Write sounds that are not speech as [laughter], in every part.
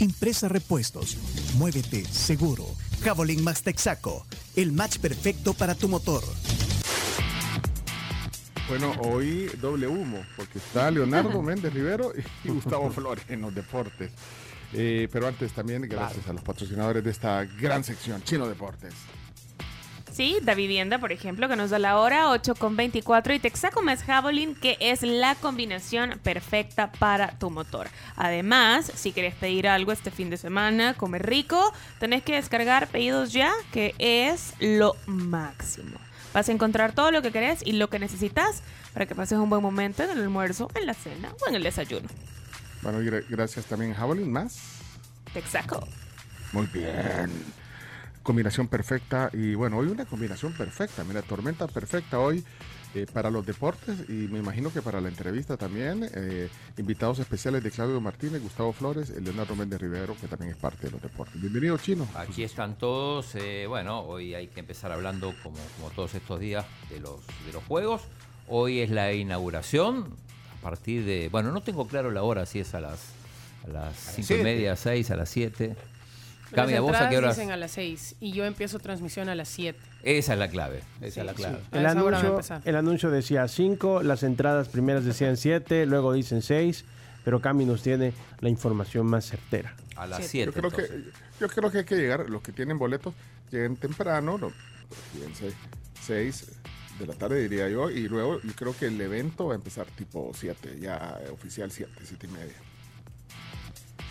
Impresa Repuestos. Muévete seguro. Javelin Max Texaco. El match perfecto para tu motor. Bueno, hoy doble humo, porque está Leonardo [laughs] Méndez Rivero y [laughs] Gustavo Flores en los deportes. Eh, pero antes también, gracias a los patrocinadores de esta gran sección, Chino Deportes. Sí, Da Vivienda, por ejemplo, que nos da la hora 8 con 24 y Texaco más Javelin, que es la combinación perfecta para tu motor. Además, si quieres pedir algo este fin de semana, comer rico, tenés que descargar pedidos ya, que es lo máximo. Vas a encontrar todo lo que querés y lo que necesitas para que pases un buen momento en el almuerzo, en la cena o en el desayuno. Bueno, y gracias también Javelin más. Texaco. Muy bien. Combinación perfecta y bueno, hoy una combinación perfecta. Mira, tormenta perfecta hoy eh, para los deportes y me imagino que para la entrevista también. eh, invitados especiales de Claudio Martínez, Gustavo Flores, y Leonardo Méndez Rivero, que también es parte de los deportes. Bienvenido, Chino. Aquí están todos. eh, bueno, hoy hay que empezar hablando, como, como todos estos días, de los, de los juegos. Hoy es la inauguración. A partir de. Bueno, no tengo claro la hora, si es a las, a las cinco y siete. media, seis, a las 7. Cami, ¿a vos a qué entradas horas? dicen a las 6 y yo empiezo transmisión a las 7. Esa es la clave. Esa es la Sí, clave. sí. El anuncio, el anuncio decía 5, las entradas primeras decían 7, luego dicen 6, pero Cami nos tiene la información más certera. A las Siete. 7. Yo creo, que, yo creo que hay que llegar, los que tienen boletos, lleguen temprano, no, fíjense, 6 de la tarde diría yo, y luego yo creo que el evento va a empezar tipo 7, ya oficial 7, 7 y media.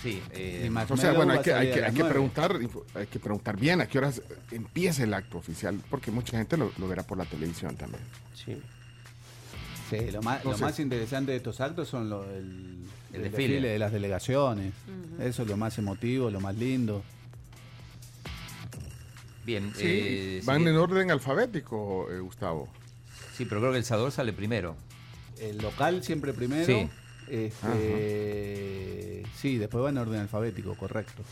Sí, eh, O sea, bueno, hay que, hay que, hay preguntar, hay que preguntar bien a qué horas empieza el acto oficial, porque mucha gente lo, lo verá por la televisión también. Sí. Sí, lo más, lo más interesante de estos actos son lo- el, El el desfile. de las delegaciones. Eso es lo más emotivo, lo más lindo. bien. Sí, eh, van sí, en orden alfabético, eh, Gustavo. sí, pero creo que el Sador sale primero. El local siempre primero. Sí. Este, sí, después va en orden alfabético, correcto.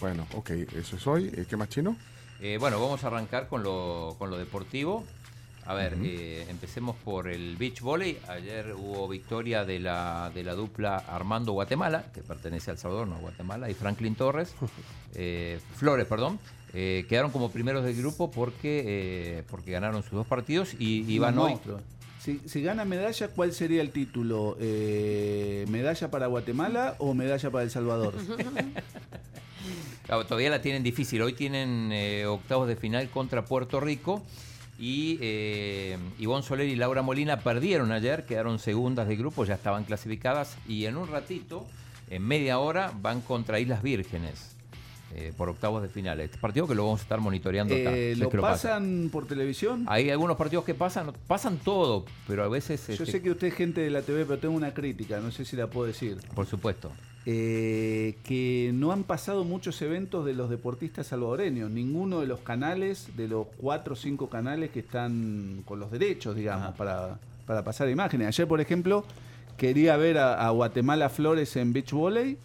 Bueno, ok, eso es hoy. ¿Qué más chino? Eh, bueno, vamos a arrancar con lo, con lo deportivo. A ver, eh, empecemos por el beach volley. Ayer hubo victoria de la, de la dupla Armando Guatemala, que pertenece al Salvador, no a Guatemala, y Franklin Torres, [laughs] eh, Flores, perdón. Eh, quedaron como primeros del grupo porque, eh, porque ganaron sus dos partidos y, y van hoy. Si, si gana medalla, ¿cuál sería el título? Eh, ¿Medalla para Guatemala o medalla para El Salvador? [laughs] Todavía la tienen difícil. Hoy tienen eh, octavos de final contra Puerto Rico. Y eh, Ivonne Soler y Laura Molina perdieron ayer, quedaron segundas de grupo, ya estaban clasificadas. Y en un ratito, en media hora, van contra Islas Vírgenes eh, por octavos de final. Este partido que lo vamos a estar monitoreando acá. Eh, ¿Lo pasa. pasan por televisión? Hay algunos partidos que pasan, pasan todo, pero a veces. Yo este, sé que usted es gente de la TV, pero tengo una crítica, no sé si la puedo decir. Por supuesto. Eh, que no han pasado muchos eventos de los deportistas salvadoreños. Ninguno de los canales, de los cuatro o cinco canales que están con los derechos, digamos, para, para pasar imágenes. Ayer, por ejemplo, quería ver a, a Guatemala Flores en beach volley.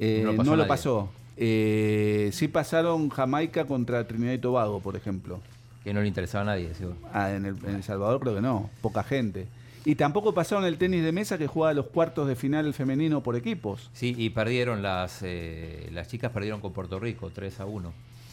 eh, No pasó lo pasó. Eh, sí pasaron Jamaica contra Trinidad y Tobago, por ejemplo. Que no le interesaba a nadie, seguro. Ah, en, el, en El Salvador creo que no, poca gente. Y tampoco pasaron el tenis de mesa que juega los cuartos de final femenino por equipos. Sí, y perdieron las. eh, las chicas perdieron con Puerto Rico, 3 a 1.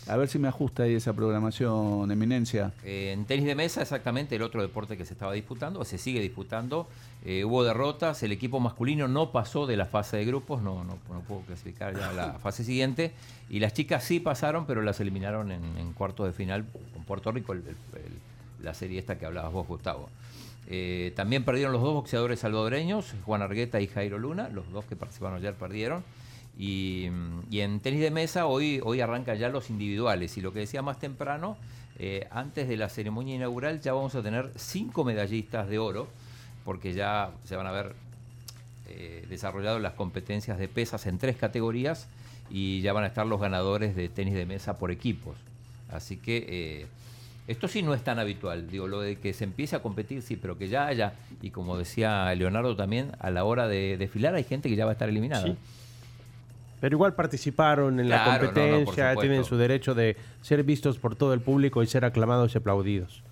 A ver si me ajusta ahí esa programación, Eminencia. Eh, en tenis de mesa, exactamente el otro deporte que se estaba disputando, o se sigue disputando. eh, hubo derrotas, el equipo masculino no pasó de la fase de grupos, no, no, no pudo clasificar ya a la [laughs] fase siguiente. Y las chicas sí pasaron, pero las eliminaron en, en cuartos de final con Puerto Rico, el- el- el- la serie esta que hablabas vos, Gustavo. Eh, también perdieron los dos boxeadores salvadoreños, Juan Argueta y Jairo Luna, los dos que participaron ayer perdieron. Y, mm, y en tenis de mesa hoy, hoy arrancan ya los individuales. Y lo que decía más temprano, eh, antes de la ceremonia inaugural ya vamos a tener cinco medallistas de oro, porque ya se van a ver eh, desarrollado las competencias de pesas en tres categorías y ya van a estar los ganadores de tenis de mesa por equipos. Así que eh, esto sí no es tan habitual. Digo, lo de que se empiece a competir, sí, pero que ya haya, y como decía Leonardo también, a la hora de desfilar hay gente que ya va a estar eliminada. Sí. Pero igual participaron en la no, no, competencia, tienen su derecho de ser vistos por todo el público y ser aclamados y aplaudidos.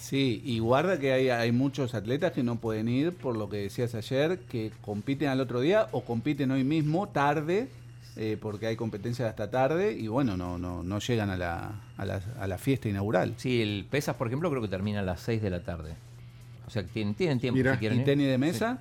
Sí, y guarda que hay, hay muchos atletas que no pueden ir, por lo que decías ayer, que compiten al otro día o compiten hoy mismo, tarde, eh, porque hay competencias hasta tarde, y bueno, no, no, no llegan a la, a, la, a la fiesta inaugural. Sí, el pesas, por ejemplo, creo que termina a las 6 de la tarde. O sea, que tienen, tienen tiempo Mira. si quieren ¿Y tenis de mesa?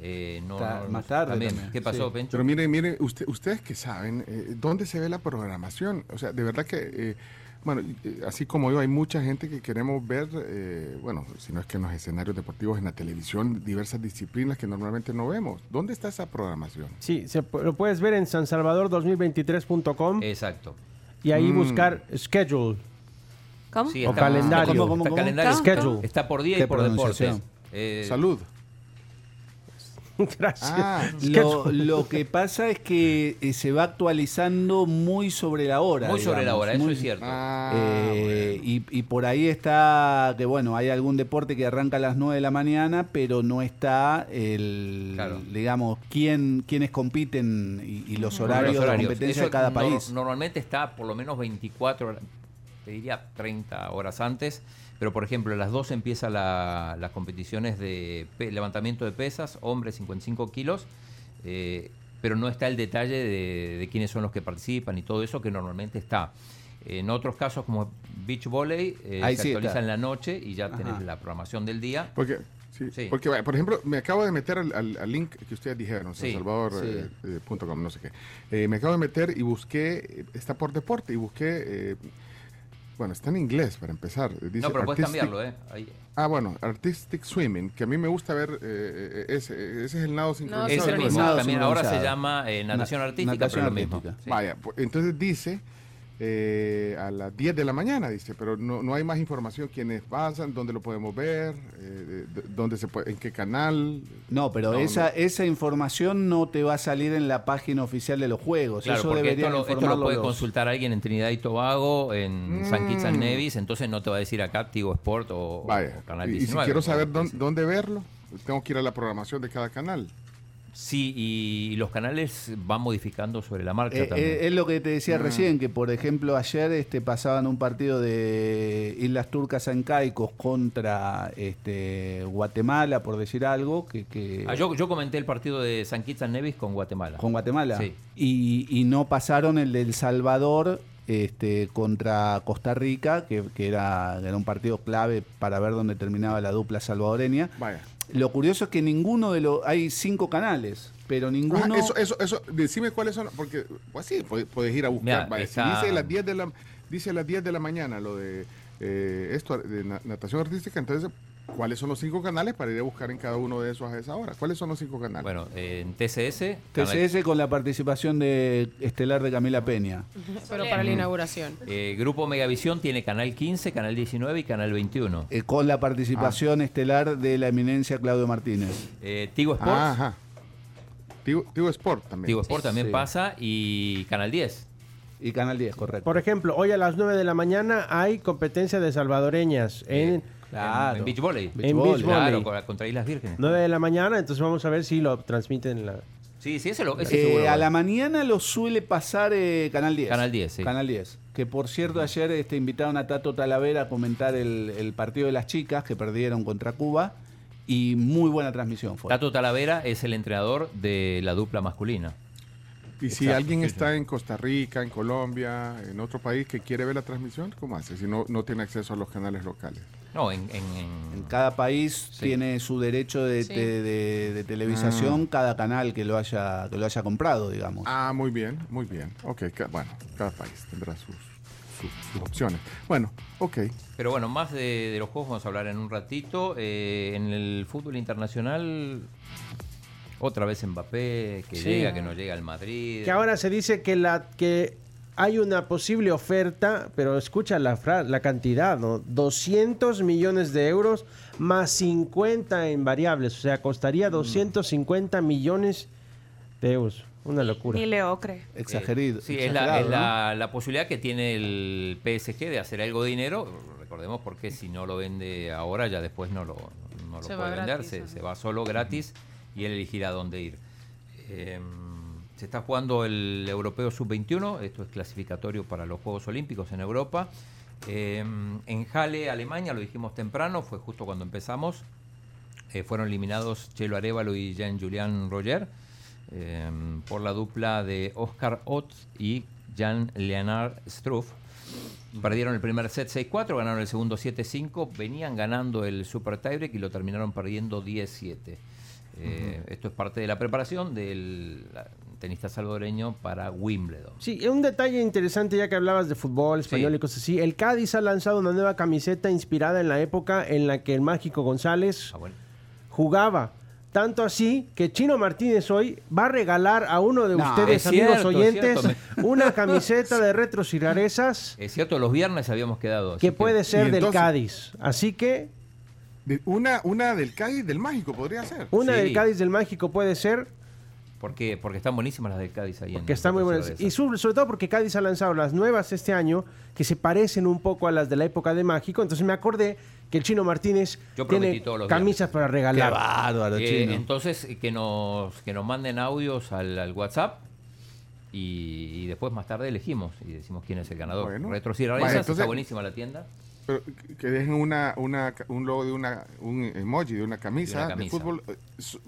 Eh, no, Ta- no, más tarde también. también, ¿Qué pasó, sí. Pencho? Pero miren, miren, usted, ustedes que saben, eh, ¿dónde se ve la programación? O sea, de verdad que, eh, bueno, eh, así como yo, hay mucha gente que queremos ver, eh, bueno, si no es que en los escenarios deportivos, en la televisión, diversas disciplinas que normalmente no vemos. ¿Dónde está esa programación? Sí, se lo puedes ver en sansalvador2023.com Exacto. y ahí Mm. buscar schedule. ¿Cómo? Sí, O está- calendario. está- ¿Cómo, cómo, está cómo? calendario. ¿Cómo? Schedule. Está por día y ¿Qué por deportes. Eh, Salud. [laughs] Gracias. Ah, Lo, lo que pasa es que eh, se va actualizando muy sobre la hora. Muy sobre la hora, eso muy- es cierto. ah, Eh, bueno. y, y por ahí está que bueno, hay algún deporte que arranca a las 9 de la mañana, pero no está el, Claro. digamos, quién, quiénes compiten y, y los horarios, Los de horarios. competencia Eso de cada no- país. Normalmente está por lo menos 24 horas, te diría 30 horas antes, pero por ejemplo a las 12 empiezan la- las competiciones de levantamiento de pesas, hombres 55 kilos, eh, pero no está el detalle de, de quiénes son los que participan y todo eso que normalmente está. En otros casos como beach volley, eh, Ahí se sí actualiza está. en la noche y ya Ajá. tenés la programación del día. Porque, sí, Sí. porque por ejemplo, me acabo de meter al, al- al link que ustedes dijeron, Sí, salvador.com, no sé qué. Eh, me acabo de meter y busqué, eh, está por deporte, y busqué, eh, bueno, está en inglés para empezar. Dice no, pero puedes cambiarlo, ¿eh? Ahí. Ah, bueno, Artistic Swimming, que a mí me gusta ver, eh, eh, ese, ese es el nado sincronizado. Es el no, mismo. nada También ahora se llama eh, natación Na- artística, natación pero es lo mismo. artística. Sí. Vaya, pues, entonces dice eh, a las 10 de la mañana, dice, pero no, no hay más información, quiénes pasan, dónde lo podemos ver, eh, de- dónde se puede, en qué canal. No, pero No, esa, no. esa información no te va a salir en la página oficial de los juegos. Claro, Eso porque esto lo, esto lo puede los- consultar alguien en Trinidad y Tobago, en San Kitts and Mm. Nevis, entonces no te va a decir acá Tigo Sport o, Vaya, o Canal y, y 19. si quiero saber dónde, dónde verlo, tengo que ir a la programación de cada canal. Sí, y los canales van modificando sobre la marcha Eh, también. eh, es lo que te decía Ah. recién, que por ejemplo ayer este, pasaban un partido de Islas Turcas en Caicos contra este, Guatemala, por decir algo, que, que- Ah, yo, yo comenté el partido de San Kitts and Nevis con Guatemala. con Guatemala, Sí. y, y no pasaron el del Salvador este, contra Costa Rica, que, que era, era un partido clave para ver dónde terminaba la dupla salvadoreña. Vaya. Lo curioso es que ninguno de los... Hay cinco canales, pero ninguno... Ajá, eso, eso, eso, decime cuáles son, porque, pues sí, puedes, ir a buscar. Mira, Vaya, está- Si dice las 10 de la, dice las 10 de la mañana lo de eh, esto de na- natación artística, entonces, ¿cuáles son los cinco canales para ir a buscar en cada uno de esos a esa hora? ¿Cuáles son los cinco canales? Bueno, en TCS, canal- TCS con la participación de estelar de Camila Peña. Pero para la inauguración. eh, Grupo Megavisión tiene canal 15, canal 19 y canal 21. Eh, con la participación estelar de la eminencia Claudio Martínez. Eh, Tigo Sports, Ah, ajá. Tigo, Tigo Sport también. Tigo Sport también Sí. pasa y canal 10. Y Canal 10, correcto. Por ejemplo, hoy a las 9 de la mañana hay competencia de salvadoreñas en Claro. En, en Beach Volley. Beach En volley. beach Claro, volley. contra- contra Islas Vírgenes. 9 de la mañana, entonces vamos a ver si lo transmiten en la... Sí, sí, ese, lo, Eh, seguro. a la mañana lo suele pasar eh, Canal 10. Canal 10, sí. Canal 10. Que por cierto, ayer este, invitaron a Tato Talavera a comentar el, el partido de las chicas que perdieron contra Cuba. Y muy buena transmisión fue. Tato Talavera es el entrenador de la dupla masculina. Y si Exacto, alguien sí, está en Costa Rica, en Colombia, en otro país que quiere ver la transmisión, ¿cómo hace? Si no, no tiene acceso a los canales locales. No, en, en- en- En cada país Sí. tiene su derecho de, Sí. te- de- de televisación, cada canal que lo haya que lo haya comprado, digamos. Ah, muy bien, muy bien. Ok, ca- bueno, cada país tendrá sus, sus, sus opciones. Bueno, ok. Pero bueno, más de, de los juegos vamos a hablar en un ratito. Eh, en el fútbol internacional, otra vez Mbappé, que Sí. llega, que no llega al Madrid. Que ahora se dice que la que hay una posible oferta, pero escucha la, fra- la cantidad, ¿no? 200 millones de euros más 50 en variables, o sea, costaría 250 millones de euros. Una locura. Ni Leo cree. Exagerido. Eh, sí, es, la, exagerado, es ¿no? la- la posibilidad que tiene el PSG de hacer algo de dinero. Recordemos porque si no lo vende ahora, ya después no lo, no lo puede vender. gratis, se, ajá. se va solo gratis y él elegirá dónde ir. Eh, se está jugando el Europeo Sub-21. Esto es clasificatorio para los Juegos Olímpicos en Europa. Eh, en Halle, Alemania, lo dijimos temprano, fue justo cuando empezamos. Eh, fueron eliminados Chelo Arevalo y Jean-Julian Roger eh, por la dupla de Oscar Ott y Jean-Leonard Struff. Perdieron el primer set 6-4, ganaron el segundo 7-5, venían ganando el Super Tiebreak y lo terminaron perdiendo 10-7. Eh, Esto es parte de la preparación del tenista salvadoreño para Wimbledon. Sí, un detalle interesante ya que hablabas de fútbol español Sí. y cosas así. El Cádiz ha lanzado una nueva camiseta inspirada en la época en la que el mágico González Ah, bueno. jugaba. Tanto así que Chino Martínez hoy va a regalar a uno de No, ustedes, es amigos cierto, oyentes, una [laughs] camiseta de retros y rarezas Es cierto, los viernes habíamos quedado. así que puede ser del Cádiz. Así que De- una, una del Cádiz del Mágico podría ser. una Sí. del Cádiz del mágico puede ser Porque, porque están buenísimas las del Cádiz ahí en que están muy buenas. Y sobre, sobre todo porque Cádiz ha lanzado las nuevas este año que se parecen un poco a las de la época de Mágico. Entonces me acordé que el Chino Martínez Yo tiene camisas para Qué regalar. bárbaro, Eh, chino. entonces, eh, que nos, que nos manden audios al, al WhatsApp y, y después más tarde elegimos y decimos quién es el ganador. Bueno. Entonces- está buenísima la tienda. Pero que- dejen una, una, un logo de una, un emoji de una camisa de, camisa. fútbol. eh,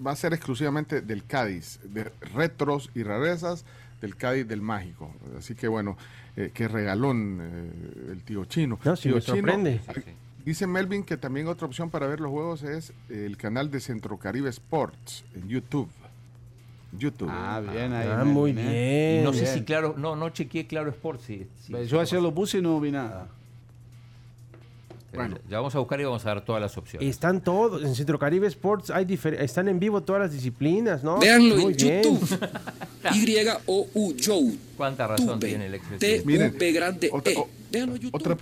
Va a ser exclusivamente del Cádiz, de retros y rarezas del Cádiz del Mágico. Así que bueno, eh, qué regalón eh, el tío chino. No, sí Tío me Chino, sorprende. Sí. Dice Melvin que también otra opción para ver los juegos es el canal de Centro Caribe Sports en YouTube. YouTube. Ah, bien ahí. Ah, Melvin, muy ¿eh? bien. Y no sé si claro, no, no chequeé Claro Sport. Sí, sí. Yo ayer lo puse y no vi nada. Bueno. ya vamos a buscar y vamos a dar todas las opciones. Están todos, en Centro Caribe Sports hay están en vivo todas las disciplinas, ¿no? Véanlo Muy en bien. YouTube. [laughs] Y-O-U, Joe. ¿Cuánta razón Tube. tiene el T-U-B grande otra- E. o- Véanlo en YouTube. Otra,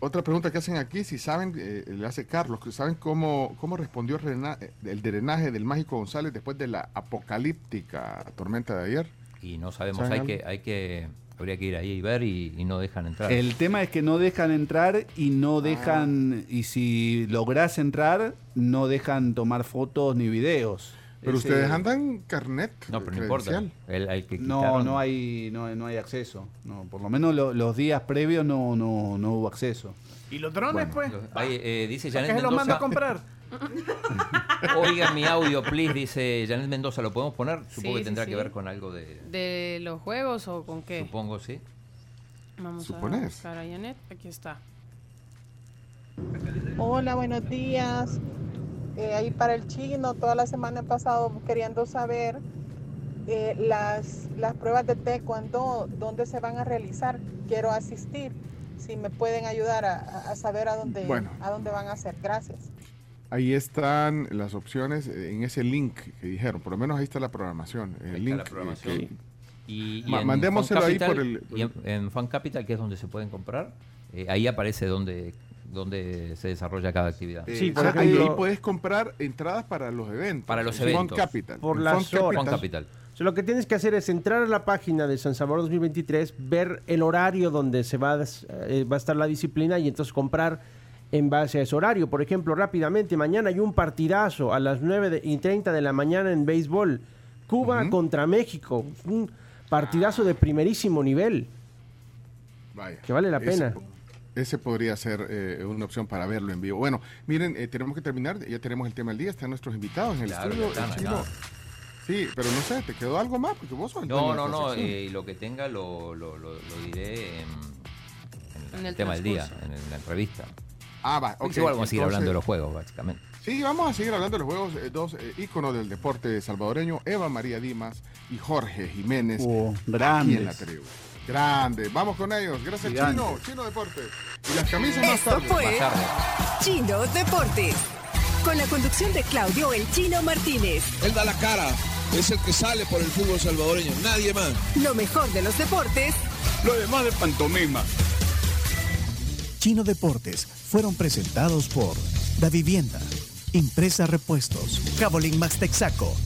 otra pregunta que hacen aquí, si saben, eh, le hace Carlos, que ¿saben cómo, cómo respondió eh, el drenaje del Mágico González después de la apocalíptica tormenta de ayer? Y no sabemos, ¿Saben hay algo? que, hay que, habría que ir ahí y ver y, y no dejan entrar. El tema es que no dejan entrar y Ah. no dejan, y si lográs entrar, no dejan tomar fotos ni videos. Pero Ese- ustedes andan carnet no, pero no importa. El, al que No, no hay, no, no hay acceso. No, por lo menos lo- los días previos no, no, no hubo acceso. ¿Y los drones, pues? Los- ahí, eh, dice ¿Para Janet qué se los mando a Mendoza. comprar? [laughs] [laughs] Oiga mi audio, please, dice Janet Mendoza. ¿Lo podemos poner? Supongo Sí, que tendrá sí. que ver con algo de. ¿De los juegos o con qué? Supongo, sí. Vamos ¿Supones? a buscar a Janet. Aquí está. Hola, buenos días. Eh, ahí para el chino, toda la semana he pasado queriendo saber eh, las, las pruebas de taekwondo, dónde se van a realizar. Quiero asistir. Si me pueden ayudar a, a- a saber a dónde, Bueno. a dónde van a hacer. Gracias. Ahí están las opciones eh, en ese link que dijeron. Por lo menos ahí está la programación. El Ahí está link la programación. que- Y, mandémoselo Fan ahí por Capital- el- y en, en Fan Capital, que es donde se pueden comprar, eh, ahí aparece donde, donde se desarrolla cada actividad. eh, Sí, por ah, ahí- ejemplo- ahí puedes comprar entradas para los eventos. Para los eventos. Capital. Por las Font horas. Fan Capital. O sea, lo que tienes que hacer es entrar a la página de San Salvador 2023, ver el horario donde se va eh, va a estar la disciplina y entonces comprar en base a ese horario. Por ejemplo, rápidamente, mañana hay un partidazo a las 9 de- y 30 de la mañana en béisbol. Cuba contra México. Un partidazo de primerísimo nivel. Vaya. Que vale la Ese pena. Ese podría ser eh, una opción para verlo en vivo. Bueno, miren, eh, tenemos que terminar. Ya tenemos el tema del día. Están nuestros invitados en el Claro, estudio. están el. Sí, pero no sé, ¿te quedó algo más? Porque vos sos el No, no, no. eh, y lo que tenga lo, lo, lo- lo diré en, en En el tema del día, en, la entrevista. Ah, va, ok. Igual vamos a seguir hablando de los juegos, básicamente. Sí, vamos a seguir hablando de los juegos. eh, dos eh, íconos del deporte salvadoreño, Eva María Dimas y Jorge Jiménez. Oh, aquí grandes. en la tribu. Grande. Vamos con ellos. Gracias, Gigantes. Chino. Chino Deporte. Y las camisas más Esto tarde. fue Más tarde. Chino Deportes. Con la conducción de Claudio El Chino Martínez. Él da la cara. Es el que sale por el fútbol salvadoreño. Nadie más. Lo mejor de los deportes Lo demás de pantomima. Chino Deportes fueron presentados por Da Vivienda, Impresa Repuestos, Cabolín Max Texaco,